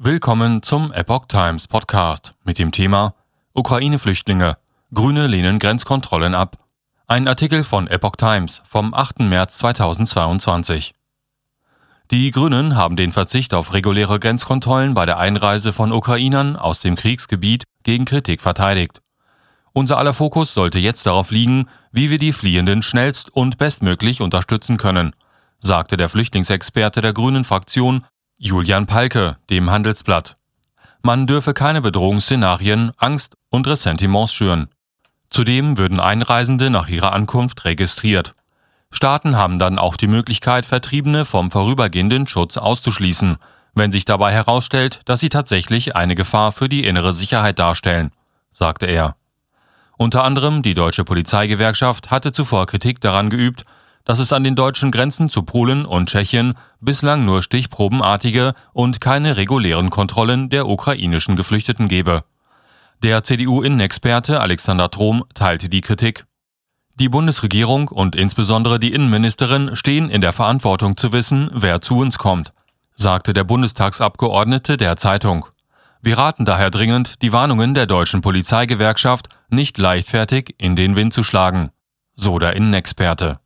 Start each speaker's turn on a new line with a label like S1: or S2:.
S1: Willkommen zum Epoch Times Podcast mit dem Thema Ukraine-Flüchtlinge. Grüne lehnen Grenzkontrollen ab. Ein Artikel von Epoch Times vom 8. März 2022. Die Grünen haben den Verzicht auf reguläre Grenzkontrollen bei der Einreise von Ukrainern aus dem Kriegsgebiet gegen Kritik verteidigt. Unser aller Fokus sollte jetzt darauf liegen, wie wir die Fliehenden schnellst und bestmöglich unterstützen können, sagte der Flüchtlingsexperte der Grünen Fraktion Julian Palke, dem Handelsblatt. Man dürfe keine Bedrohungsszenarien, Angst und Ressentiments schüren. Zudem würden Einreisende nach ihrer Ankunft registriert. Staaten haben dann auch die Möglichkeit, Vertriebene vom vorübergehenden Schutz auszuschließen, wenn sich dabei herausstellt, dass sie tatsächlich eine Gefahr für die innere Sicherheit darstellen, sagte er. Unter anderem die deutsche Polizeigewerkschaft hatte zuvor Kritik daran geübt, dass es an den deutschen Grenzen zu Polen und Tschechien bislang nur stichprobenartige und keine regulären Kontrollen der ukrainischen Geflüchteten gebe. Der CDU-Innenexperte Alexander Trom teilte die Kritik. Die Bundesregierung und insbesondere die Innenministerin stehen in der Verantwortung zu wissen, wer zu uns kommt, sagte der Bundestagsabgeordnete der Zeitung. Wir raten daher dringend, die Warnungen der deutschen Polizeigewerkschaft nicht leichtfertig in den Wind zu schlagen, so der Innenexperte.